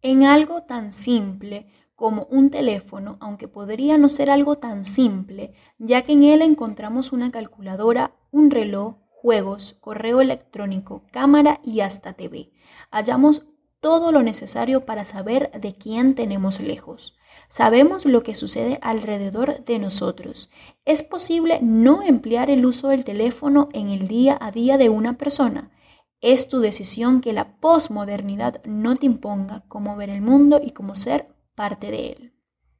En algo tan simple como un teléfono, aunque podría no ser algo tan simple, ya que en él encontramos una calculadora, un reloj, juegos, correo electrónico, cámara y hasta TV. Hallamos todo lo necesario para saber de quién tenemos lejos. Sabemos lo que sucede alrededor de nosotros. Es posible no emplear el uso del teléfono en el día a día de una persona. Es tu decisión que la posmodernidad no te imponga cómo ver el mundo y cómo ser parte de él.